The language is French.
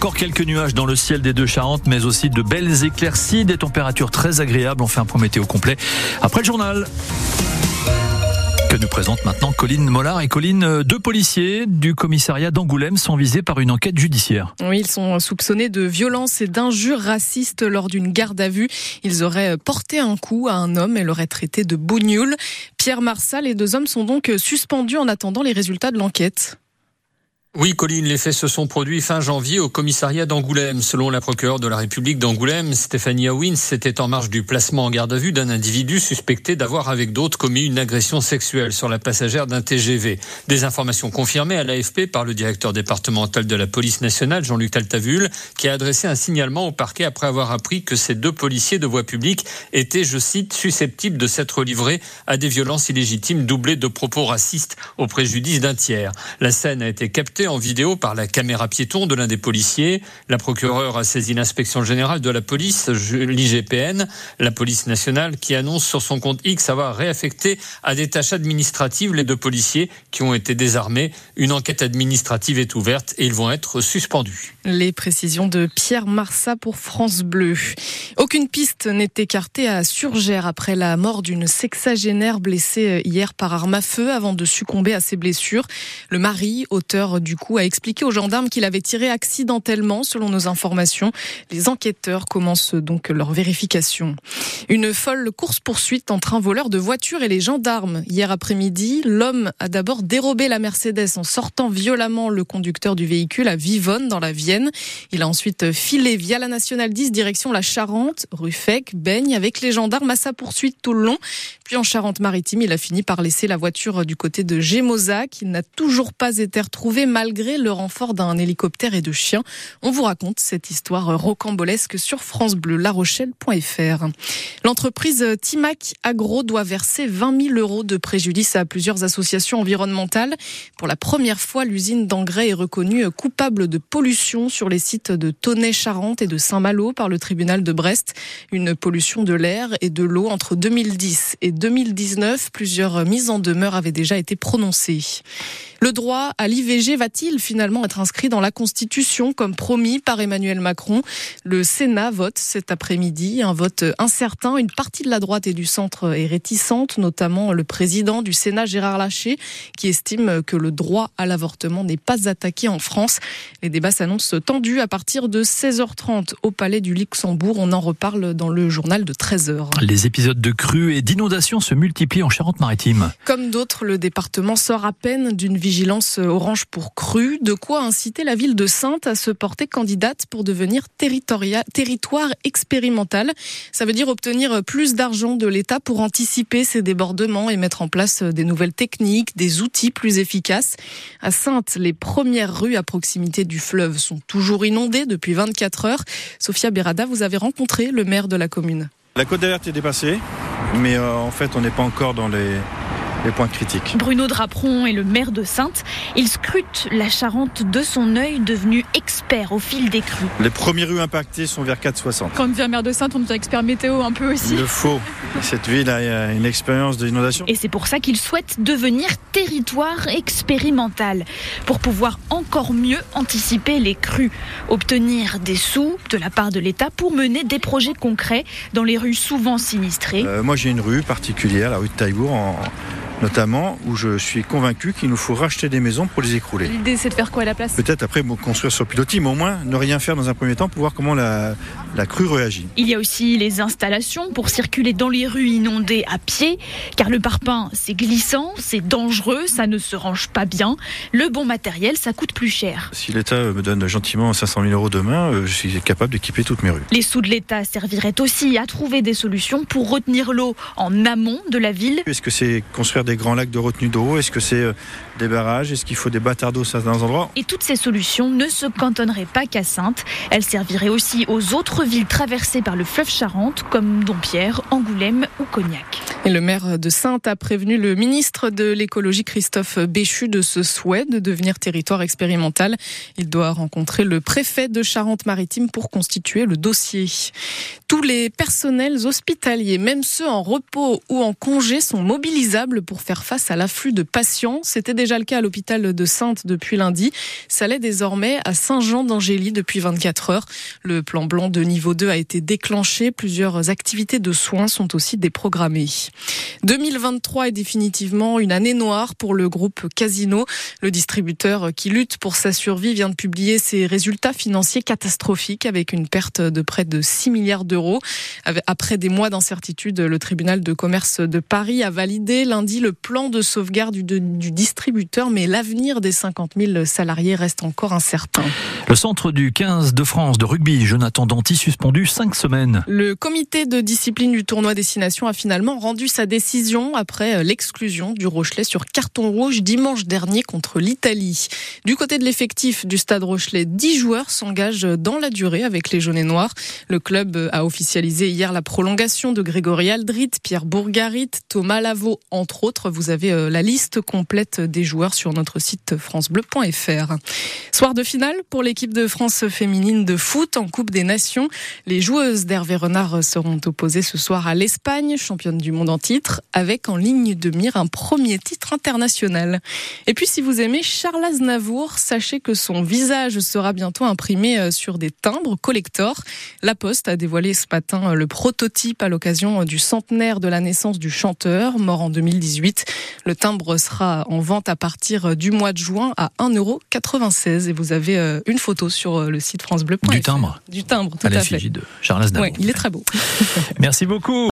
Encore quelques nuages dans le ciel des deux Charentes, mais aussi de belles éclaircies, des températures très agréables. On fait un point météo complet après le journal que nous présente maintenant Colline Mollard. Et Colline, euh, deux policiers du commissariat d'Angoulême sont visés par une enquête judiciaire. Oui, ils sont soupçonnés de violence et d'injures racistes lors d'une garde à vue. Ils auraient porté un coup à un homme et l'auraient traité de bougnoul. Pierre Marsal, les deux hommes sont donc suspendus en attendant les résultats de l'enquête. Oui, Colline, les faits se sont produits fin janvier au commissariat d'Angoulême. Selon la procureure de la République d'Angoulême, Stéphanie Howins, c'était en marge du placement en garde à vue d'un individu suspecté d'avoir avec d'autres commis une agression sexuelle sur la passagère d'un TGV. Des informations confirmées à l'AFP par le directeur départemental de la police nationale, Jean-Luc Altavule, qui a adressé un signalement au parquet après avoir appris que ces deux policiers de voie publique étaient, je cite, susceptibles de s'être livrés à des violences illégitimes doublées de propos racistes au préjudice d'un tiers. La scène a été captée en vidéo par la caméra piéton de l'un des policiers. La procureure a saisi l'inspection générale de la police, l'IGPN, la police nationale, qui annonce sur son compte X avoir réaffecté à des tâches administratives les deux policiers qui ont été désarmés. Une enquête administrative est ouverte et ils vont être suspendus. Les précisions de Pierre Marsat pour France Bleu. Aucune piste n'est écartée à Surgère après la mort d'une sexagénaire blessée hier par arme à feu avant de succomber à ses blessures. Le mari, auteur du du coup a expliqué aux gendarmes qu'il avait tiré accidentellement, selon nos informations. Les enquêteurs commencent donc leur vérification. Une folle course-poursuite entre un voleur de voiture et les gendarmes. Hier après-midi, l'homme a d'abord dérobé la Mercedes en sortant violemment le conducteur du véhicule à Vivonne, dans la Vienne. Il a ensuite filé via la Nationale 10 direction la Charente, rue Fec, baigne avec les gendarmes à sa poursuite tout le long. Puis en Charente-Maritime, il a fini par laisser la voiture du côté de Gémozac. Il n'a toujours pas été retrouvé malgré le renfort d'un hélicoptère et de chiens. On vous raconte cette histoire rocambolesque sur francebleu-larochelle.fr. L'entreprise Timac Agro doit verser 20 000 euros de préjudice à plusieurs associations environnementales. Pour la première fois, l'usine d'engrais est reconnue coupable de pollution sur les sites de Tonnet-Charente et de Saint-Malo par le tribunal de Brest. Une pollution de l'air et de l'eau entre 2010 et 2019, plusieurs mises en demeure avaient déjà été prononcées. Le droit à l'IVG va-t-il finalement être inscrit dans la Constitution comme promis par Emmanuel Macron? Le Sénat vote cet après-midi, un vote incertain. Une partie de la droite et du centre est réticente, notamment le président du Sénat Gérard Larcher qui estime que le droit à l'avortement n'est pas attaqué en France. Les débats s'annoncent tendus à partir de 16h30 au Palais du Luxembourg. On en reparle dans le journal de 13h. Les épisodes de crues et d'inondations se multiplient en Charente-Maritime. Comme d'autres, le département sort à peine d'une vigilance orange pour de quoi inciter la ville de Sainte à se porter candidate pour devenir territoire expérimental. Ça veut dire obtenir plus d'argent de l'État pour anticiper ces débordements et mettre en place des nouvelles techniques, des outils plus efficaces. À Sainte, les premières rues à proximité du fleuve sont toujours inondées depuis 24 heures. Sophia Berada, vous avez rencontré le maire de la commune. La côte d'alerte est dépassée, mais euh, en fait on n'est pas encore dans les, les points critiques. Bruno Draperon est le maire de Sainte. Il scrute la Charente de son œil, devenu expert au fil des crues. Les premières rues impactées sont vers 4,60. Quand on devient maire de Sainte, on devient expert météo un peu aussi. Il le faut. Cette ville a une expérience d'inondation. Et c'est pour ça qu'il souhaite devenir territoire expérimental, pour pouvoir encore mieux anticiper les crues, obtenir des sous de la part de l'État pour mener des projets concrets dans les rues souvent sinistrées. Euh, moi j'ai une rue particulière, la rue de Taillebourg, en, notamment où je suis convaincu qu'il nous faut racheter des maisons pour les écrouler. L'idée c'est de faire quoi à la place? Peut-être après construire sur pilotis, mais au moins ne rien faire dans un premier temps pour voir comment la, la crue réagit. Il y a aussi les installations pour circuler dans les rues inondées à pied, car le parpaing c'est glissant, c'est dangereux, ça ne se range pas bien. Le bon matériel, ça coûte plus cher. Si l'État me donne gentiment 500 000 euros demain, euh, je suis capable d'équiper toutes mes rues. Les sous de l'État serviraient aussi à trouver des solutions pour retenir l'eau en amont de la ville. Est-ce que c'est construire des grands lacs de retenue d'eau Est-ce que c'est euh, des barrages? Est-ce qu'il faut des bâtards d'eau dans un endroits Et toutes ces solutions ne se cantonneraient pas qu'à Sainte. Elles serviraient aussi aux autres villes traversées par le fleuve Charente, comme Dompierre, Angoulême ou Cognac. Et le maire de Sainte a prévenu le ministre de l'écologie Christophe Béchu de ce souhait de devenir territoire expérimental. Il doit rencontrer le préfet de Charente-Maritime pour constituer le dossier. Tous les personnels hospitaliers, même ceux en repos ou en congé, sont mobilisables pour faire face à l'afflux de patients. C'était déjà le cas à l'hôpital de Sainte depuis lundi. Ça l'est désormais à Saint-Jean d'Angély depuis 24 heures. Le plan blanc de niveau 2 a été déclenché. Plusieurs activités de soins sont aussi déprogrammées. 2023 est définitivement une année noire pour le groupe Casino. Le distributeur qui lutte pour sa survie vient de publier ses résultats financiers catastrophiques avec une perte de près de 6 milliards d'euros. Après des mois d'incertitude, le tribunal de commerce de Paris a validé lundi le plan de sauvegarde du, du distributeur, mais l'avenir des 50 000 salariés reste encore incertain. Le centre du 15 de France de rugby, Jonathan Danty, suspendu cinq semaines. Le comité de discipline du tournoi Destination a finalement rendu sa décision après l'exclusion du Rochelet sur carton rouge dimanche dernier contre l'Italie. Du côté de l'effectif du stade Rochelet, 10 joueurs s'engagent dans la durée avec les jaunes et noirs. Le club a officialisé hier la prolongation de Grégory Aldrit, Pierre Bourgarit, Thomas Lavaux, entre autres. Vous avez euh, la liste complète des joueurs sur notre site francebleu.fr. Soir de finale pour l'équipe de France féminine de foot en Coupe des Nations. Les joueuses d'Hervé Renard seront opposées ce soir à l'Espagne, championne du monde titre, avec en ligne de mire un premier titre international. Et puis si vous aimez Charles Aznavour, sachez que son visage sera bientôt imprimé euh, sur des timbres collector. La Poste a dévoilé ce matin le prototype à l'occasion du centenaire de la naissance du chanteur, mort en 2018. Le timbre sera en vente à partir du mois de juin à 1,96€ et vous avez euh, une photo sur euh, le site francebleu.fr. Du timbre Du timbre, tout à, à, fait. de Charles Aznavour. Ouais, il est très beau. Merci beaucoup.